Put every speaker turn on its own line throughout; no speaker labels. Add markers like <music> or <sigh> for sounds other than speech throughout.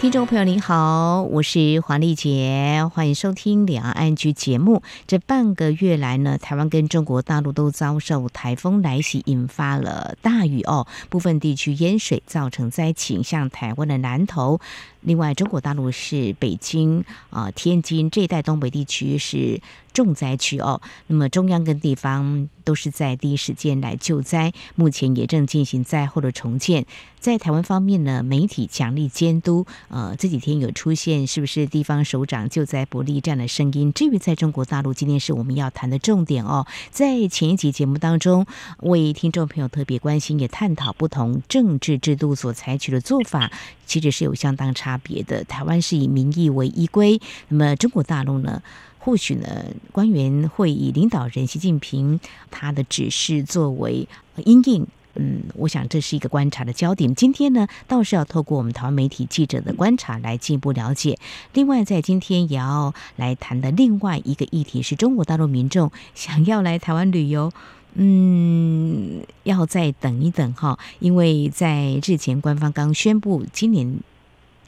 听众朋友您好，我是黄丽杰，欢迎收听两岸局节目。这半个月来呢，台湾跟中国大陆都遭受台风来袭，引发了大雨哦，部分地区淹水，造成灾情，像台湾的南投。另外，中国大陆是北京啊、天津这一带东北地区是重灾区哦。那么中央跟地方都是在第一时间来救灾，目前也正进行灾后的重建。在台湾方面呢，媒体强力监督，呃，这几天有出现是不是地方首长救灾不力这样的声音？至于在中国大陆，今天是我们要谈的重点哦。在前一集节目当中，为听众朋友特别关心，也探讨不同政治制度所采取的做法，其实是有相当差。别的，台湾是以民意为依归，那么中国大陆呢？或许呢，官员会以领导人习近平他的指示作为因应，嗯，我想这是一个观察的焦点。今天呢，倒是要透过我们台湾媒体记者的观察来进一步了解。另外，在今天也要来谈的另外一个议题是中国大陆民众想要来台湾旅游。嗯，要再等一等哈，因为在日前官方刚宣布今年。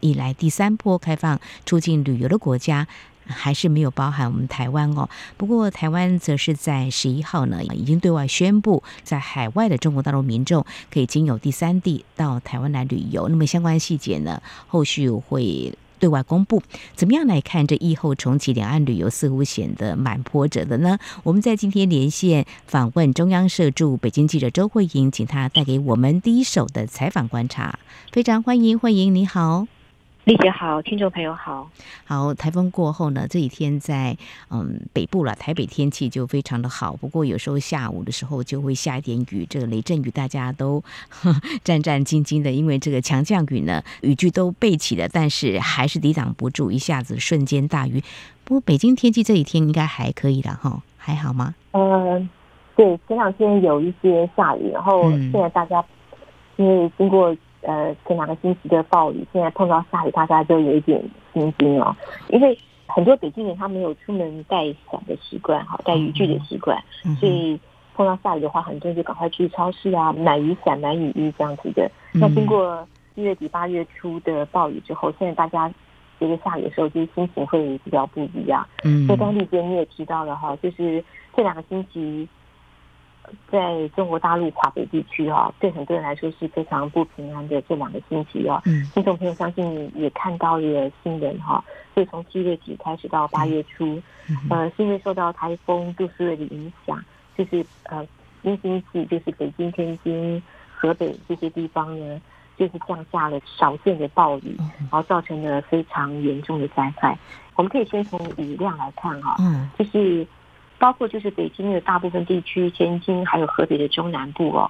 以来第三波开放出境旅游的国家，还是没有包含我们台湾哦。不过台湾则是在十一号呢，已经对外宣布，在海外的中国大陆民众可以经由第三地到台湾来旅游。那么相关细节呢，后续会对外公布。怎么样来看这疫后重启两岸旅游，似乎显得蛮波折的呢？我们在今天连线访问中央社驻北京记者周慧莹，请她带给我们第一手的采访观察。非常欢迎，慧莹，你好。
丽姐好，听众朋友好。
好，台风过后呢，这几天在嗯北部了，台北天气就非常的好。不过有时候下午的时候就会下一点雨，这个雷阵雨大家都呵战战兢兢的，因为这个强降雨呢，雨具都备齐了，但是还是抵挡不住一下子瞬间大雨。不过北京天气这几天应该还可以了哈，还好吗？
嗯，对，前两天有一些下雨，然后现在大家因为经过。呃，前两个星期的暴雨，现在碰到下雨，大家就有一点心惊哦。因为很多北京人他没有出门带伞的习惯，哈，带雨具的习惯，所以碰到下雨的话，很多人就赶快去超市啊买雨伞、买雨衣这样子的。那经过七月底八月初的暴雨之后，现在大家这个下雨的时候，就是心情会比较不一样。嗯，所以刚丽姐你也提到了哈，就是这两个星期。在中国大陆华北地区啊，对很多人来说是非常不平安的这两个星期啊。嗯，听众朋友相信也看到了新闻哈，所以从七月底开始到八月初，呃，是因为受到台风杜苏芮的影响，就是呃，京津冀就是北京、天津、河北这些地方呢，就是降下了少见的暴雨，然后造成了非常严重的灾害。我们可以先从雨量来看哈，嗯，就是。包括就是北京的大部分地区，天津还有河北的中南部哦，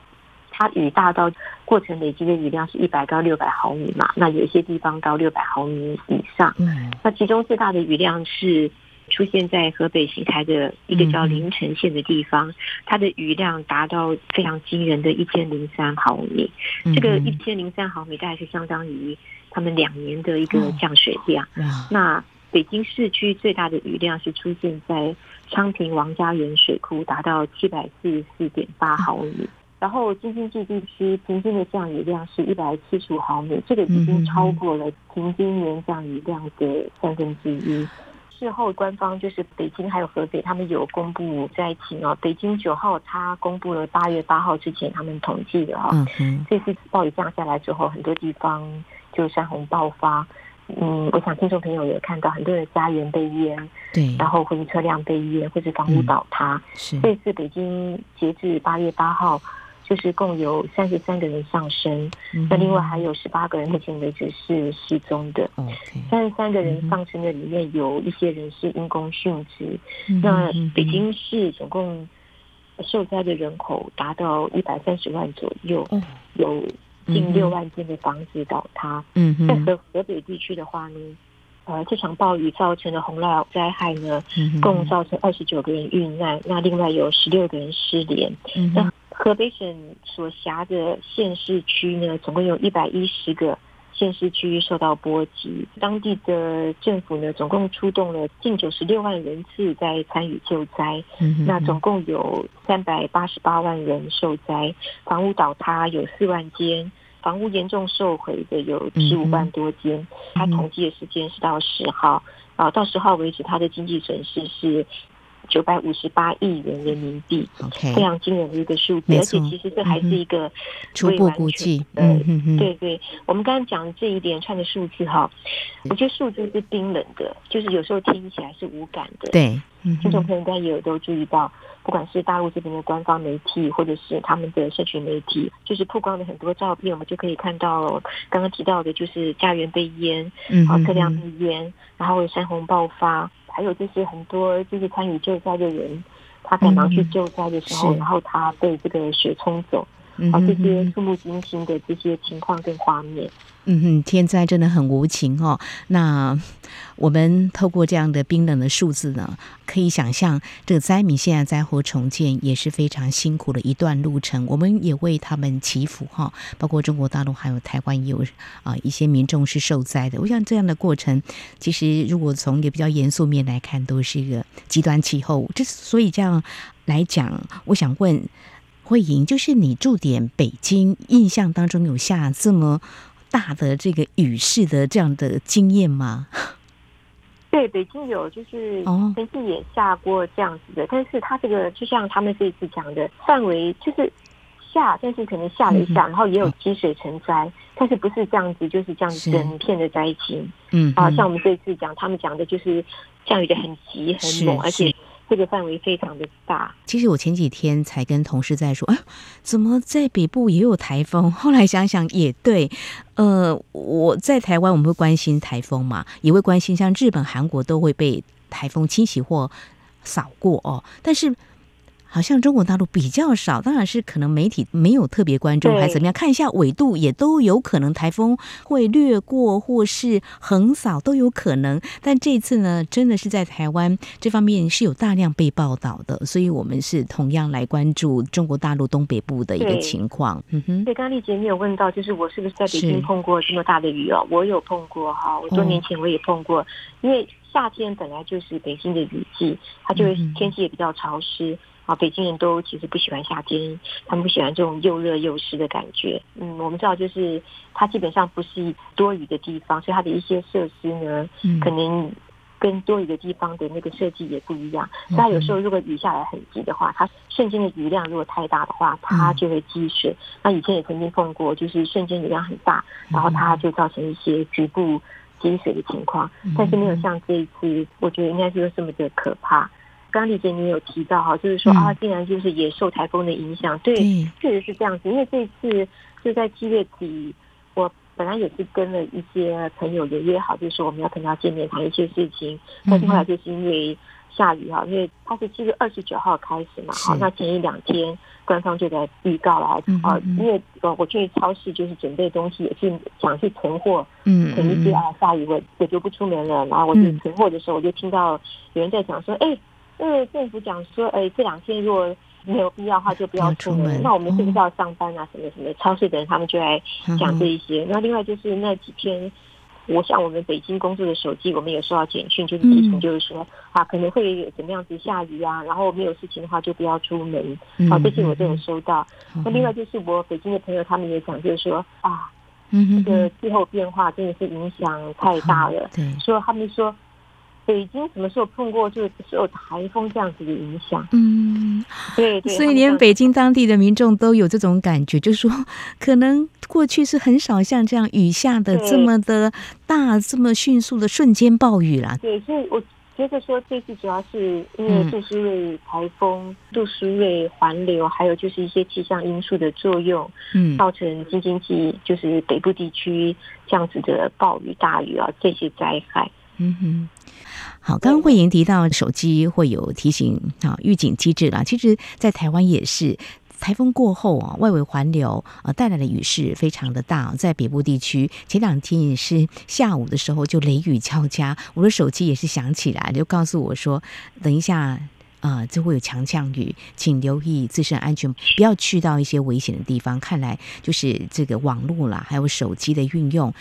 它雨大到过程累积的雨量是一百到六百毫米嘛，那有一些地方到六百毫米以上。嗯，那其中最大的雨量是出现在河北邢台的一个叫临城县的地方，它的雨量达到非常惊人的一千零三毫米。这个一千零三毫米大概是相当于他们两年的一个降水量。那北京市区最大的雨量是出现在昌平王家园水库，达到七百四十四点八毫米。然后京津冀地区平均的降雨量是一百七十五毫米，这个已经超过了平均年降雨量的三分之一。事后官方就是北京还有河北，他们有公布灾情哦。北京九号他公布了八月八号之前他们统计的哈，这次暴雨降下来之后，很多地方就山洪爆发。嗯，我想听众朋友也看到很多的家园被淹，对，然后或者车辆被淹，或者房屋倒塌。嗯、是这次北京截至八月八号，就是共有三十三个人丧生，嗯、那另外还有十八个人目前为止是失踪的。三十三个人丧生的里面有一些人是因公殉职。嗯、那北京市总共受灾的人口达到一百三十万左右，嗯、有。近六万间的房子倒塌。嗯，在河河北地区的话呢，呃，这场暴雨造成的洪涝灾害呢，共造成二十九个人遇难，那另外有十六个人失联。嗯，那河北省所辖的县市区呢，总共有一百一十个县市区受到波及，当地的政府呢，总共出动了近九十六万人次在参与救灾。那总共有三百八十八万人受灾，房屋倒塌有四万间，房屋严重受毁的有十五万多间。他统计的时间是到十号，啊，到十号为止，他的经济损失是。九百五十八亿元人民币非常惊人的一个数字，错而且其实这还是一个
初步估计。
嗯嗯嗯，对对，我们刚刚讲的这一连串的数字哈，我觉得数字是冰冷的，就是有时候听起来是无感的。
对，
听众朋友应该也有都注意到，不管是大陆这边的官方媒体，或者是他们的社群媒体，就是曝光了很多照片，我们就可以看到刚刚提到的，就是家园被淹，嗯，好，车辆被淹，然后山洪爆发。还有就是很多就是参与救灾的人，他赶忙去救灾的时候，嗯、然后他被这个雪冲走，啊，这些触目惊心的这些情况跟画面。
嗯哼，天灾真的很无情哦。那我们透过这样的冰冷的数字呢，可以想象这个灾民现在灾后重建也是非常辛苦的一段路程。我们也为他们祈福哈，包括中国大陆还有台湾也有啊一些民众是受灾的。我想这样的过程，其实如果从一个比较严肃面来看，都是一个极端气候。之所以这样来讲，我想问慧颖，就是你驻点北京，印象当中有下这么大的这个雨势的这样的经验吗？
对，北京有，就是曾经也下过这样子的，哦、但是它这个就像他们这一次讲的范围，就是下，但是可能下了一下，嗯、然后也有积水成灾，哦、但是不是这样子，就是这样子整片的灾情。嗯哼，啊，像我们这一次讲，他们讲的就是降雨的很急很猛，而且。这个范围非常的大。
其实我前几天才跟同事在说，哎，怎么在北部也有台风？后来想想也对，呃，我在台湾我们会关心台风嘛，也会关心像日本、韩国都会被台风侵袭或扫过哦，但是。好像中国大陆比较少，当然是可能媒体没有特别关注，还是怎么样？看一下纬度，也都有可能台风会掠过或是横扫都有可能。但这次呢，真的是在台湾这方面是有大量被报道的，所以我们是同样来关注中国大陆东北部的一个情况。嗯哼，
对，刚刚丽姐你有问到，就是我是不是在北京碰过这么大的雨哦？我有碰过哈，我多年前我也碰过，哦、因为夏天本来就是北京的雨季，它就会天气也比较潮湿。嗯啊，北京人都其实不喜欢夏天，他们不喜欢这种又热又湿的感觉。嗯，我们知道，就是它基本上不是多雨的地方，所以它的一些设施呢，嗯、可能跟多雨的地方的那个设计也不一样。所以它有时候如果雨下来很急的话，它瞬间的雨量如果太大的话，它就会积水。嗯、那以前也曾经碰过，就是瞬间雨量很大，然后它就造成一些局部积水的情况，但是没有像这一次，我觉得应该是这么的可怕。刚刚丽姐你有提到哈，就是说啊，竟然就是也受台风的影响，对，确实是这样子。因为这次就在七月底，我本来也是跟了一些朋友也约好，就是说我们要可能要见面谈一些事情，但是后来就是因为下雨哈，因为它是七月二十九号开始嘛，好，那前一两天官方就在预告了啊，因为呃我去超市就是准备东西，也是想去囤货，嗯，囤一些啊，下雨我我就不出门了，然后我就囤货的时候，我就听到有人在讲说，哎。因为政府讲说，哎，这两天如果没有必要的话，就不要出门。那我们是不是要上班啊？什么什么？超市的人他们就来讲这一些。嗯、那另外就是那几天，我像我们北京工作的手机，我们也收到简讯，就是提醒，就是说、嗯、啊，可能会有怎么样子下雨啊，然后没有事情的话就不要出门。好、啊，这些我都有收到。嗯、那另外就是我北京的朋友，他们也讲，就是说啊，这个气候变化真的是影响太大了。对，所以他们说。北京什么时候碰过就是有台风这样子的影响？嗯，对对。
所以连北京当地的民众都有这种感觉，就是说可能过去是很少像这样雨下的这么的大、这么迅速的瞬间暴雨啦。
对，所以我觉得说这次主要是因为杜苏芮台风、杜苏芮环流，还有就是一些气象因素的作用，嗯，造成京津冀就是北部地区这样子的暴雨、大雨啊这些灾害。嗯
哼。好，刚刚慧莹提到手机会有提醒啊预警机制啦。其实，在台湾也是台风过后啊，外围环流啊带来的雨势非常的大，在北部地区前两天也是下午的时候就雷雨交加，我的手机也是响起来，就告诉我说，等一下啊就会有强降雨，请留意自身安全，不要去到一些危险的地方。看来就是这个网络啦，还有手机的运用。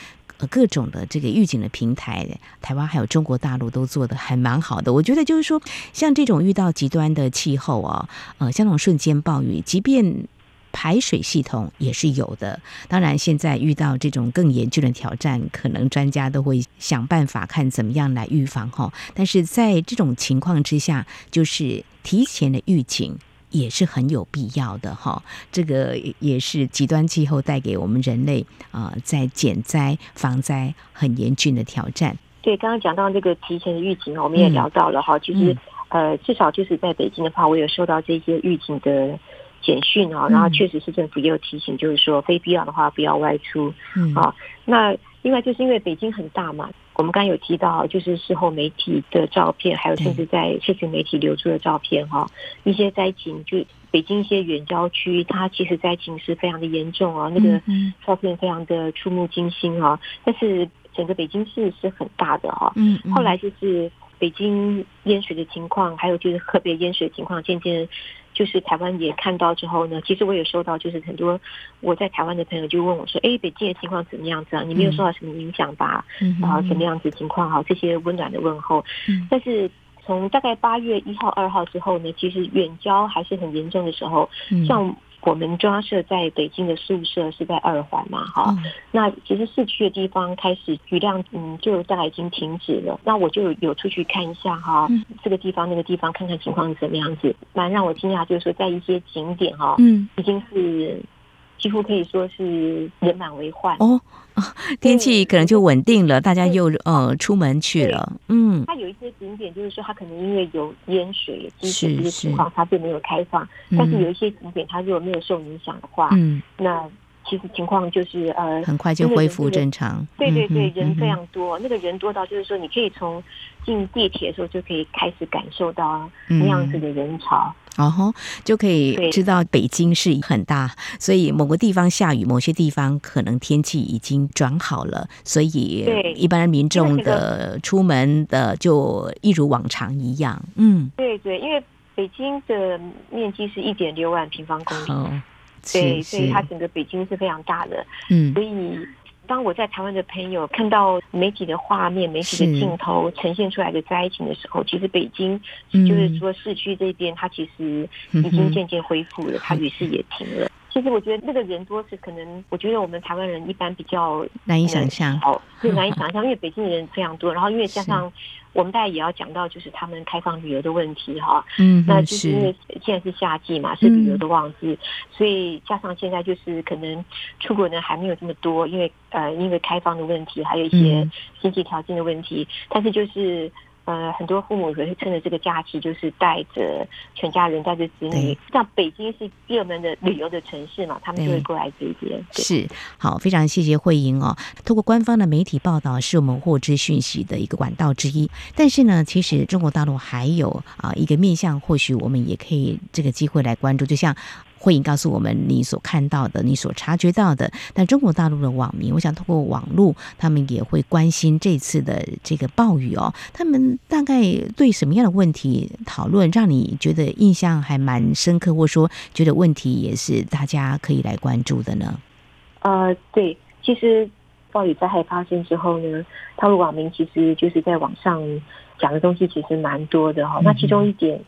各种的这个预警的平台，台湾还有中国大陆都做的还蛮好的。我觉得就是说，像这种遇到极端的气候啊，呃，像那种瞬间暴雨，即便排水系统也是有的。当然，现在遇到这种更严峻的挑战，可能专家都会想办法看怎么样来预防哈。但是在这种情况之下，就是提前的预警。也是很有必要的哈，这个也是极端气候带给我们人类啊、呃，在减灾防灾很严峻的挑战。
对，刚刚讲到这个提前的预警，我们也聊到了哈、嗯，其实呃，至少就是在北京的话，我有收到这些预警的简讯啊，然后确实是政府也有提醒，就是说非必要的话不要外出。嗯啊，那另外就是因为北京很大嘛。我们刚刚有提到，就是事后媒体的照片，还有甚至在社群媒体流出的照片，哈，一些灾情，就北京一些远郊区，它其实灾情是非常的严重啊，那个照片非常的触目惊心啊。但是整个北京市是很大的哈，嗯，后来就是北京淹水的情况，还有就是河北淹水的情况，渐渐。就是台湾也看到之后呢，其实我也收到，就是很多我在台湾的朋友就问我说：“哎，北京的情况怎么样子啊？你没有受到什么影响吧？然后什么样子情况哈？这些温暖的问候。但是从大概八月一号、二号之后呢，其实远郊还是很严重的时候，像。我们中央社在北京的宿舍是在二环嘛，哈、嗯，那其实市区的地方开始雨量，嗯，就大概已经停止了。那我就有出去看一下哈、嗯，这个地方那个地方看看情况是什么样子。蛮让我惊讶，就是说在一些景点哈，嗯，已经是。几乎可以说是人满为患哦，
天气可能就稳定了，大家又呃出门去了。嗯，
它有一些景点，就是说它可能因为有淹水、积水这些情况，它并没有开放。但是有一些景点，它如果没有受影响的话，嗯，那。其实情况就是呃，
很快就恢复正常。
对对对，人非常多，那个人多到就是说，你可以从进地铁的时候就可以开始感受到那样子的人潮，
然后就可以知道北京是很大，所以某个地方下雨，某些地方可能天气已经转好了，所以一般民众的出门的就一如往常一样。嗯，
对对，因为北京的面积是一点六万平方公里。对，所以它整个北京是非常大的。嗯，所以当我在台湾的朋友看到媒体的画面、媒体的镜头呈现出来的灾情的时候，其实北京就是说市区这边，它其实已经渐渐恢复了，它雨势也停了。其实我觉得那个人多是可能，我觉得我们台湾人一般比较
难以想象，
哦，就难以 <laughs> 想象，因为北京的人非常多，然后因为加上。我们大概也要讲到，就是他们开放旅游的问题哈。嗯，那就是因为现在是夏季嘛，是旅游的旺季，所以加上现在就是可能出国呢还没有这么多，因为呃，因为开放的问题，还有一些经济条件的问题，但是就是。呃，很多父母也会趁着这个假期，就是带着全家人，带着子女。像北京是热门的旅游的城市嘛，他们就会过来这边。
是，好，非常谢谢慧莹哦。透过官方的媒体报道，是我们获知讯息的一个管道之一。但是呢，其实中国大陆还有啊一个面向，或许我们也可以这个机会来关注，就像。慧莹告诉我们你所看到的，你所察觉到的。但中国大陆的网民，我想通过网络，他们也会关心这次的这个暴雨哦。他们大概对什么样的问题讨论，让你觉得印象还蛮深刻，或者说觉得问题也是大家可以来关注的呢？
呃，对，其实暴雨灾害发生之后呢，他们网民其实就是在网上讲的东西其实蛮多的哈、哦。那其中一点。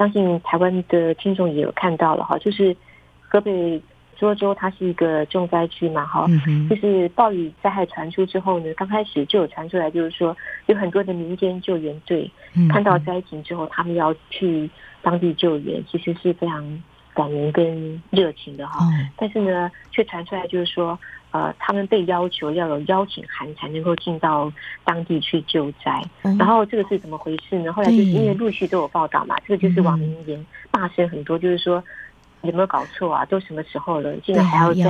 相信台湾的听众也有看到了哈，就是河北涿州，它是一个重灾区嘛哈，就是暴雨灾害传出之后呢，刚开始就有传出来，就是说有很多的民间救援队看到灾情之后，他们要去当地救援，其实是非常感人跟热情的哈，但是呢，却传出来就是说。呃，他们被要求要有邀请函才能够进到当地去救灾，嗯，然后这个是怎么回事呢？后来就是因为陆续都有报道嘛，这个就是网民也骂声很多，就是说有没有搞错啊？都什么时候了，竟然还要再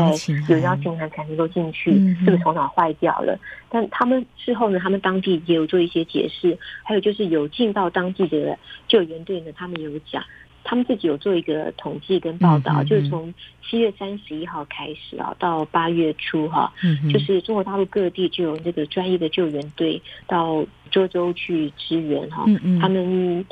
有邀请函才能够进去，这个头脑坏掉了。但他们事后呢，他们当地也有做一些解释，还有就是有进到当地的救援队呢，他们有讲。他们自己有做一个统计跟报道，嗯嗯嗯，就是从七月三十一号开始啊，到八月初哈，就是中国大陆各地就有这个专业的救援队到涿州去支援哈，他们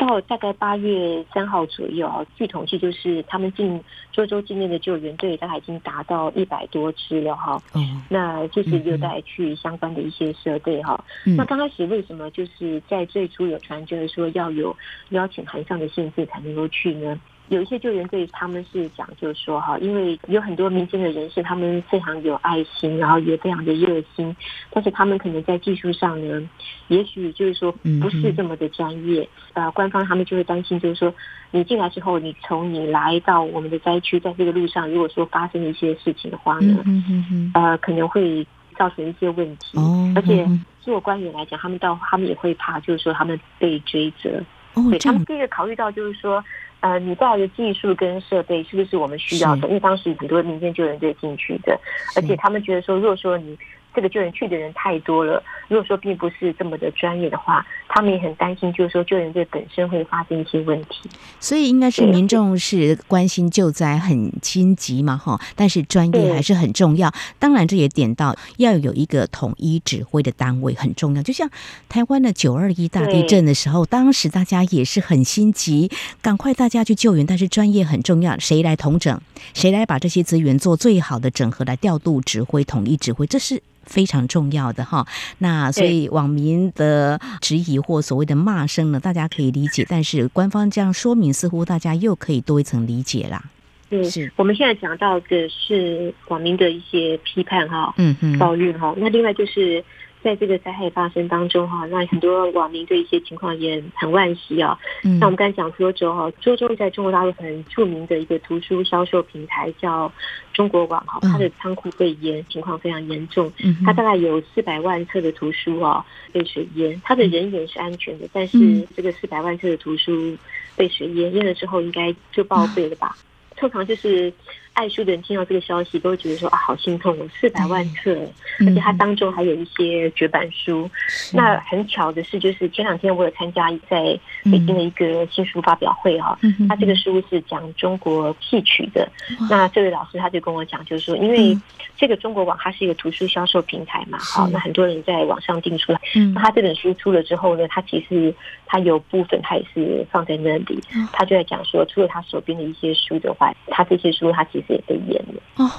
到大概八月三号左右啊，据统计就是他们进涿州境内的救援队大概已经达到一百多支了哈。嗯，那就是又带去相关的一些设备哈。嗯，那刚开始为什么就是在最初有传就是说要有邀请函上的限制才能够去呢？有一些救援队，他们是讲，就是说哈，因为有很多民间的人士，他们非常有爱心，然后也非常的热心，但是他们可能在技术上呢，也许就是说不是这么的专业。呃，官方他们就会担心，就是说你进来之后，你从你来到我们的灾区，在这个路上，如果说发生一些事情的话呢，呃，可能会造成一些问题。而且做官员来讲，他们到他们也会怕，就是说他们被追责。对，他们第一个考虑到就是说。呃，你带来的技术跟设备是不是我们需要的？因为当时很多民间救援队进去的，而且他们觉得说，如果说你。这个救援去的人太多了，如果说并不是这么的专业的话，他们也很担心，就是说救援队本身会发生一些问题。
所以应该是民众是关心救灾很心急嘛，哈，但是专业还是很重要。当然，这也点到要有一个统一指挥的单位很重要。就像台湾的九二一大地震的时候，当时大家也是很心急，赶快大家去救援，但是专业很重要，谁来统整？谁来把这些资源做最好的整合，来调度指挥、统一指挥？这是。非常重要的哈，那所以网民的质疑或所谓的骂声呢，大家可以理解，但是官方这样说明，似乎大家又可以多一层理解啦。
嗯，是我们现在讲到的是网民的一些批判哈，嗯嗯，抱怨哈，那另外就是。在这个灾害发生当中哈，那很多网民对一些情况也很惋惜啊。嗯，那我们刚才讲涿州哈，涿州在中国大陆很著名的一个图书销售平台叫中国网哈，它的仓库被淹，情况非常严重。嗯，它大概有四百万册的图书啊被水淹，它的人员是安全的，但是这个四百万册的图书被水淹，淹了之后应该就报废了吧？通常就是。爱书的人听到这个消息，都会觉得说啊，好心痛哦，四百万册，而且它当中还有一些绝版书。嗯、那很巧的是，就是前两天我有参加在北京的一个新书发表会哈，嗯、他这个书是讲中国戏曲的。嗯、那这位老师他就跟我讲，就是说，因为这个中国网它是一个图书销售平台嘛，好，那很多人在网上订书。嗯，那他这本书出了之后呢，他其实他有部分他也是放在那里，他就在讲说，除了他手边的一些书的话，他这些书他其实。也被淹了哦，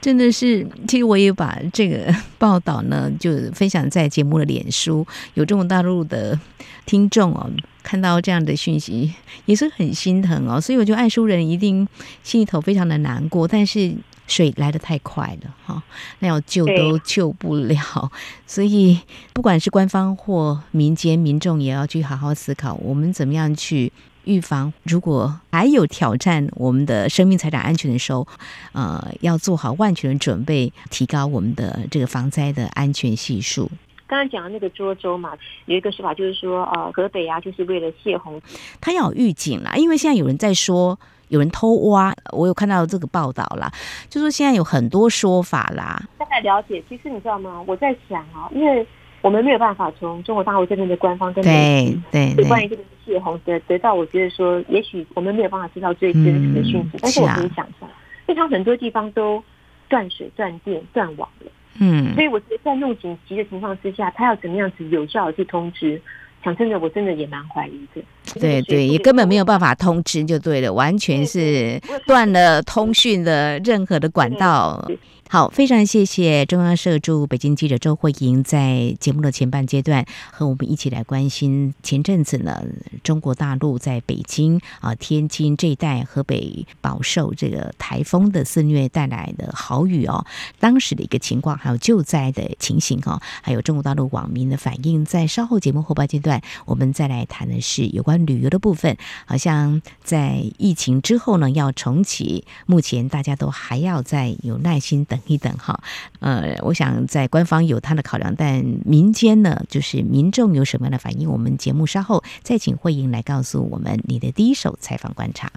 真的是。其实我也把这个 <laughs> 报道呢，就分享在节目的脸书。有中国大陆的听众哦，看到这样的讯息也是很心疼哦。所以我觉得爱书人一定心里头非常的难过。但是水来的太快了哈，那要救都救不了。<laughs> 所以不管是官方或民间民众，也要去好好思考，我们怎么样去。预防，如果还有挑战我们的生命财产安全的时候，呃，要做好万全的准备，提高我们的这个防灾的安全系数。
刚刚讲的那个涿州嘛，有一个说法就是说，呃，河北啊，就是为了泄洪，
他要有预警啦，因为现在有人在说有人偷挖，我有看到这个报道啦，就说现在有很多说法啦。
大概了解，其实你知道吗？我在想啊，因为。我们没有办法从中国大陆这边的官方跟对对关于这个泄洪得得到，我觉得说，也许我们没有办法知道最真实的讯息，但是我可以想象，因为它很多地方都断水、断电、断网了，嗯，所以我觉得在那么紧急的情况之下，他要怎么样子有效的去通知？讲真的，我真的也蛮怀疑的。
对对，也根本没有办法通知，就对了，完全是断了通讯的任何的管道。好，非常谢谢中央社驻北京记者周慧莹在节目的前半阶段和我们一起来关心前阵子呢，中国大陆在北京啊、天津这一带、河北饱受这个台风的肆虐带来的豪雨哦，当时的一个情况，还有救灾的情形哈，还有中国大陆网民的反应，在稍后节目后半阶段，我们再来谈的是有关旅游的部分。好像在疫情之后呢，要重启，目前大家都还要再有耐心等。一等哈，呃，我想在官方有他的考量，但民间呢，就是民众有什么样的反应？我们节目稍后再请慧莹来告诉我们你的第一手采访观察。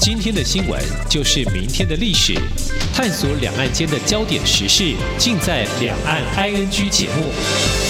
今天的新闻就是明天的历史，探索两岸间的焦点时事，尽在《两岸 ING》节目。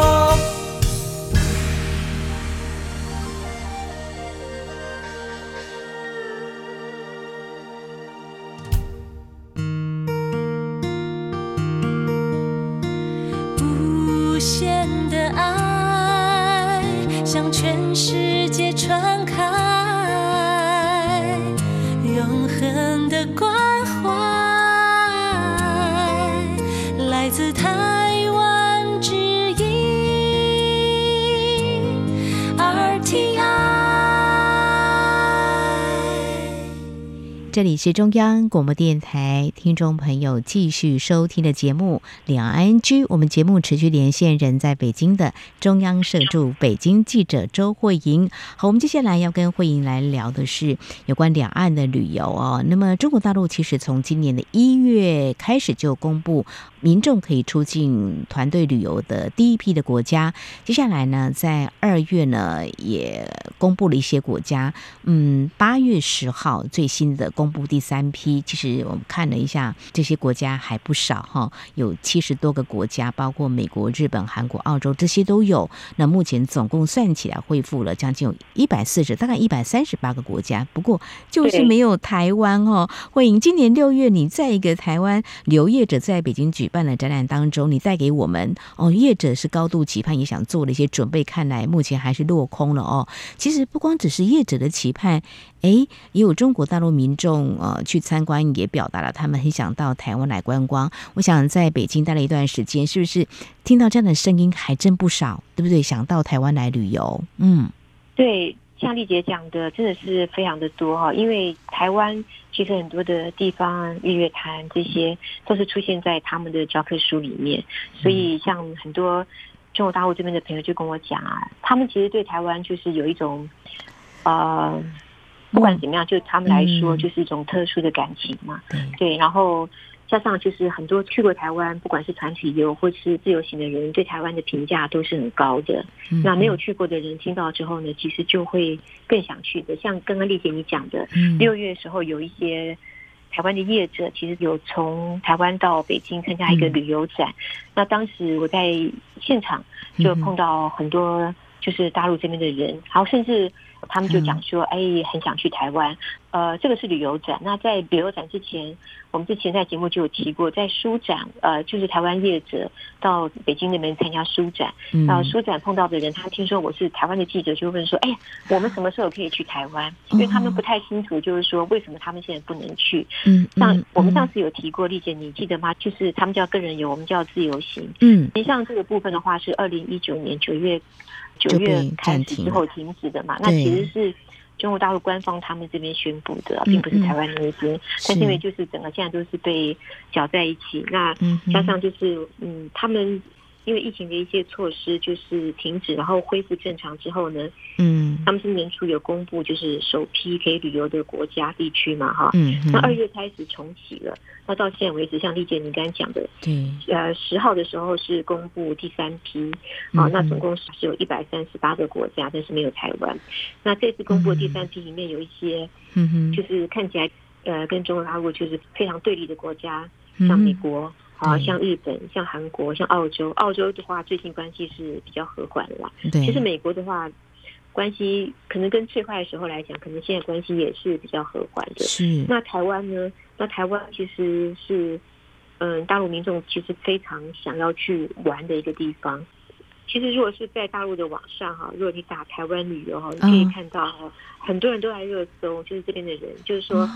这里是中央广播电台，听众朋友继续收听的节目《两岸居》。我们节目持续连线人在北京的中央社驻北京记者周慧莹。好，我们接下来要跟慧莹来聊的是有关两岸的旅游哦。那么，中国大陆其实从今年的一月开始就公布民众可以出境团队旅游的第一批的国家。接下来呢，在二月呢也公布了一些国家。嗯，八月十号最新的。公布第三批，其实我们看了一下，这些国家还不少哈，有七十多个国家，包括美国、日本、韩国、澳洲这些都有。那目前总共算起来，恢复了将近有一百四十，大概一百三十八个国家。不过就是没有台湾哦。慧莹，今年六月你在一个台湾留业者在北京举办的展览当中，你带给我们哦，业者是高度期盼，也想做了一些准备，看来目前还是落空了哦。其实不光只是业者的期盼。哎，也有中国大陆民众呃去参观，也表达了他们很想到台湾来观光。我想在北京待了一段时间，是不是听到这样的声音还真不少，对不对？想到台湾来旅游，嗯，
对，像丽姐讲的，真的是非常的多哈。因为台湾其实很多的地方，日月潭这些都是出现在他们的教科书里面，所以像很多中国大陆这边的朋友就跟我讲啊，他们其实对台湾就是有一种呃。不管怎么样，就他们来说，就是一种特殊的感情嘛。嗯、对，然后加上就是很多去过台湾，不管是团体游或是自由行的人，对台湾的评价都是很高的。嗯、那没有去过的人听到之后呢，其实就会更想去的。像刚刚丽姐你讲的，六月的时候有一些台湾的业者，其实有从台湾到北京参加一个旅游展。嗯、那当时我在现场就碰到很多就是大陆这边的人，然后甚至。他们就讲说，哎，很想去台湾。呃，这个是旅游展。那在旅游展之前，我们之前在节目就有提过，在书展，呃，就是台湾业者到北京那边参加书展。然后书展碰到的人，他听说我是台湾的记者，就问说，哎，我们什么时候可以去台湾？因为他们不太清楚，就是说为什么他们现在不能去。嗯，像我们上次有提过，丽姐你记得吗？就是他们叫个人游，我们叫自由行。嗯，实际上这个部分的话是二零一九年九月。九月开始之后停止的嘛，那其实是中国大陆官方他们这边宣布的，并不是台湾那边。但是因为就是整个现在都是被搅在一起，那加上就是嗯，他们。因为疫情的一些措施就是停止，然后恢复正常之后呢，嗯，他们是年初有公布，就是首批可以旅游的国家地区嘛，哈，嗯，那二月开始重启了，那到现在为止，像丽姐你刚才讲的，对，呃，十号的时候是公布第三批，啊，那总共是有一百三十八个国家，但是没有台湾。那这次公布的第三批里面有一些，嗯哼，就是看起来呃跟中国大陆就是非常对立的国家，像美国。啊，像日本、像韩国、像澳洲，澳洲的话最近关系是比较和缓的啦。对，其实美国的话，关系可能跟最坏的时候来讲，可能现在关系也是比较和缓的。是。那台湾呢？那台湾其实是，嗯，大陆民众其实非常想要去玩的一个地方。其实，如果是在大陆的网上哈，如果你打台湾旅游哈，你可以看到哈，很多人都在热搜，就是这边的人，就是说，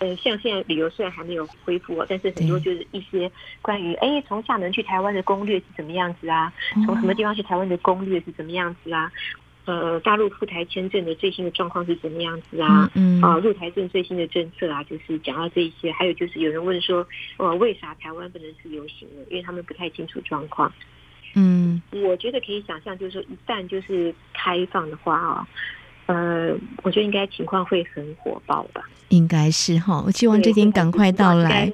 嗯，像现在旅游虽然还没有恢复，但是很多就是一些关于哎，从厦门去台湾的攻略是怎么样子啊？从什么地方去台湾的攻略是怎么样子啊？呃，大陆赴台签证的最新的状况是怎么样子啊？嗯啊，入台证最新的政策啊，就是讲到这一些。还有就是有人问说，呃，为啥台湾不能自由行呢？因为他们不太清楚状况。嗯，我觉得可以想象，就是说一旦就是开放的话啊，呃，我觉得应该情况会很火爆吧。
应该是哈，我希望这天赶快到来。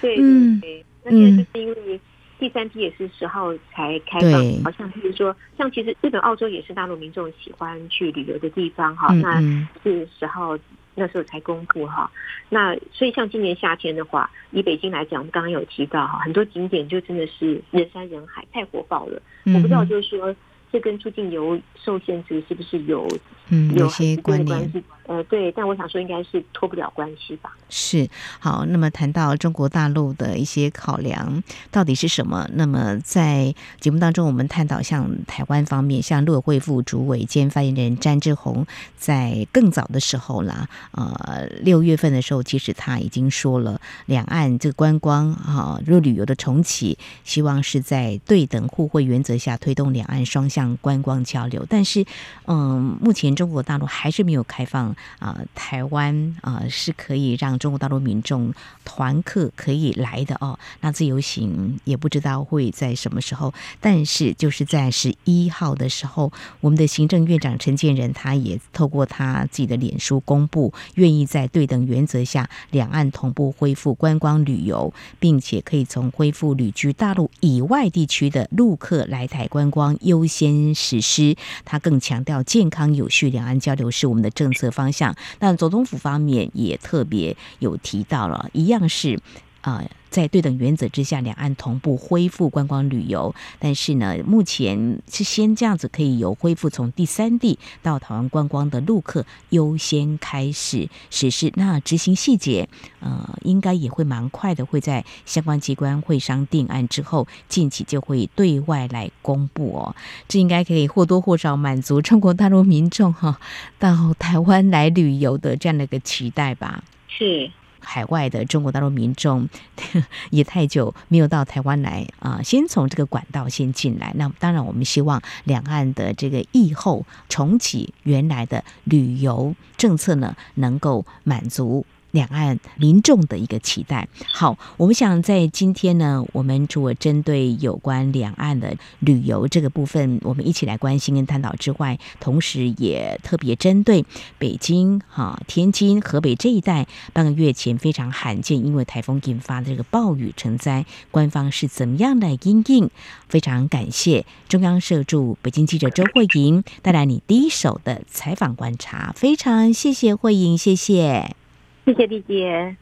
对，嗯，那现在就是因为第三批也是十号才开放，好像就是说，像其实日本、澳洲也是大陆民众喜欢去旅游的地方哈。那是十号那时候才公布哈。那所以像今年夏天的话，以北京来讲，我们刚刚有提到哈，很多景点就真的是人山人海，太火爆了。我不知道就是说。这跟出境游受限制是不是有嗯有些关联？呃，对，但我想说应该是脱不了关系吧。
是好，那么谈到中国大陆的一些考量到底是什么？那么在节目当中，我们探讨像台湾方面，像陆委会副主委兼发言人詹志宏，在更早的时候啦，呃，六月份的时候，其实他已经说了，两岸这个观光啊，若旅游的重启，希望是在对等互惠原则下推动两岸双向。观光交流，但是，嗯，目前中国大陆还是没有开放啊、台湾啊、是可以让中国大陆民众团客可以来的哦。那自由行也不知道会在什么时候，但是就是在十一号的时候，我们的行政院长陈建仁他也透过他自己的脸书公布，愿意在对等原则下，两岸同步恢复观光旅游，并且可以从恢复旅居大陆以外地区的陆客来台观光优先。先实施，他更强调健康有序两岸交流是我们的政策方向。那总统府方面也特别有提到了，一样是啊。在对等原则之下，两岸同步恢复观光旅游。但是呢，目前是先这样子，可以由恢复从第三地到台湾观光的陆客优先开始实施。那执行细节，呃，应该也会蛮快的，会在相关机关会商定案之后，近期就会对外来公布哦。这应该可以或多或少满足中国大陆民众哈到台湾来旅游的这样的一个期待吧？
是。
海外的中国大陆民众 <laughs> 也太久没有到台湾来啊，先从这个管道先进来。那当然，我们希望两岸的这个疫后重启原来的旅游政策呢，能够满足。两岸民众的一个期待。好，我们想在今天呢，我们除了针对有关两岸的旅游这个部分，我们一起来关心跟探讨之外，同时也特别针对北京、哈、天津、河北这一带，半个月前非常罕见，因为台风引发的这个暴雨成灾，官方是怎么样来因应？非常感谢中央社驻北京记者周慧莹带来你第一手的采访观察，非常谢谢慧莹，谢谢。<laughs>
谢谢丽姐。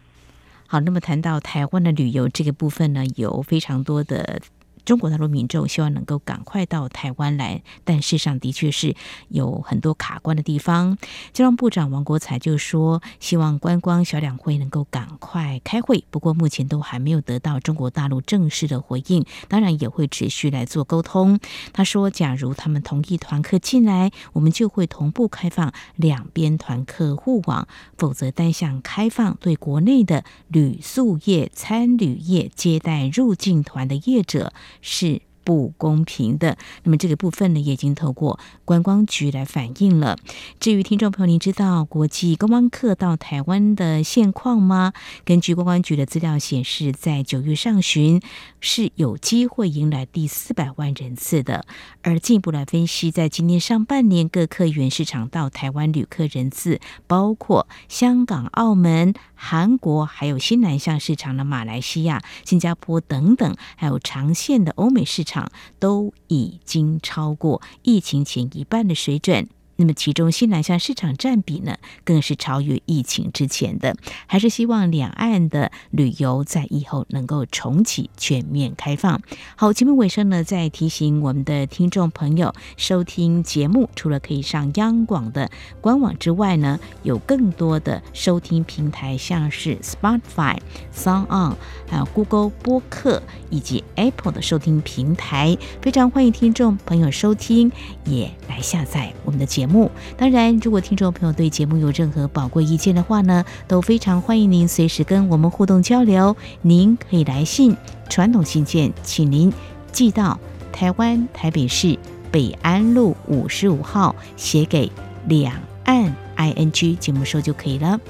好，那么谈到台湾的旅游这个部分呢，有非常多的。中国大陆民众希望能够赶快到台湾来，但事实上的确是有很多卡关的地方。交通部长王国材就说，希望观光小两会能够赶快开会，不过目前都还没有得到中国大陆正式的回应，当然也会持续来做沟通。他说，假如他们同意团客进来，我们就会同步开放两边团客互往；否则单向开放，对国内的旅宿业、餐旅业接待入境团的业者。是不公平的。那么这个部分呢，也已经透过观光局来反映了。至于听众朋友，您知道国际观光客到台湾的现况吗？根据观光局的资料显示，在九月上旬是有机会迎来第四百万人次的。而进一步来分析，在今年上半年各客源市场到台湾旅客人次，包括香港、澳门、韩国，还有新南向市场的马来西亚、新加坡等等，还有长线的欧美市场，都已经超过疫情前一半的水准。那么，其中新南向市场占比呢，更是超越疫情之前的。还是希望两岸的旅游在以后能够重启全面开放。好，节目尾声呢，再提醒我们的听众朋友，收听节目除了可以上央广的官网之外呢，有更多的收听平台，像是 Spotify、SoundOn，还有 Google 播客以及 Apple 的收听平台，非常欢迎听众朋友收听，也来下载我们的节目。当然，如果听众朋友对节目有任何宝贵意见的话呢，都非常欢迎您随时跟我们互动交流。您可以来信，传统信件，请您寄到台湾台北市北安路五十五号，写给两岸 i n g 节目收就可以了。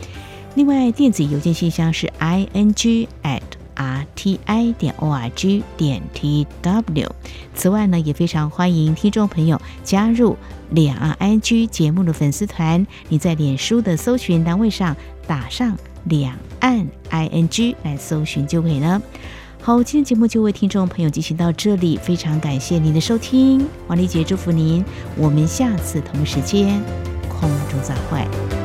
另外，电子邮件信箱是 i n g at t i 点 o r g 点 t w。此外呢，也非常欢迎听众朋友加入。两岸 ING 节目的粉丝团，你在脸书的搜寻单位上打上“两岸 ING” 来搜寻就可以了。好，今天节目就为听众朋友进行到这里，非常感谢您的收听，王丽姐祝福您，我们下次同一时间空中再会。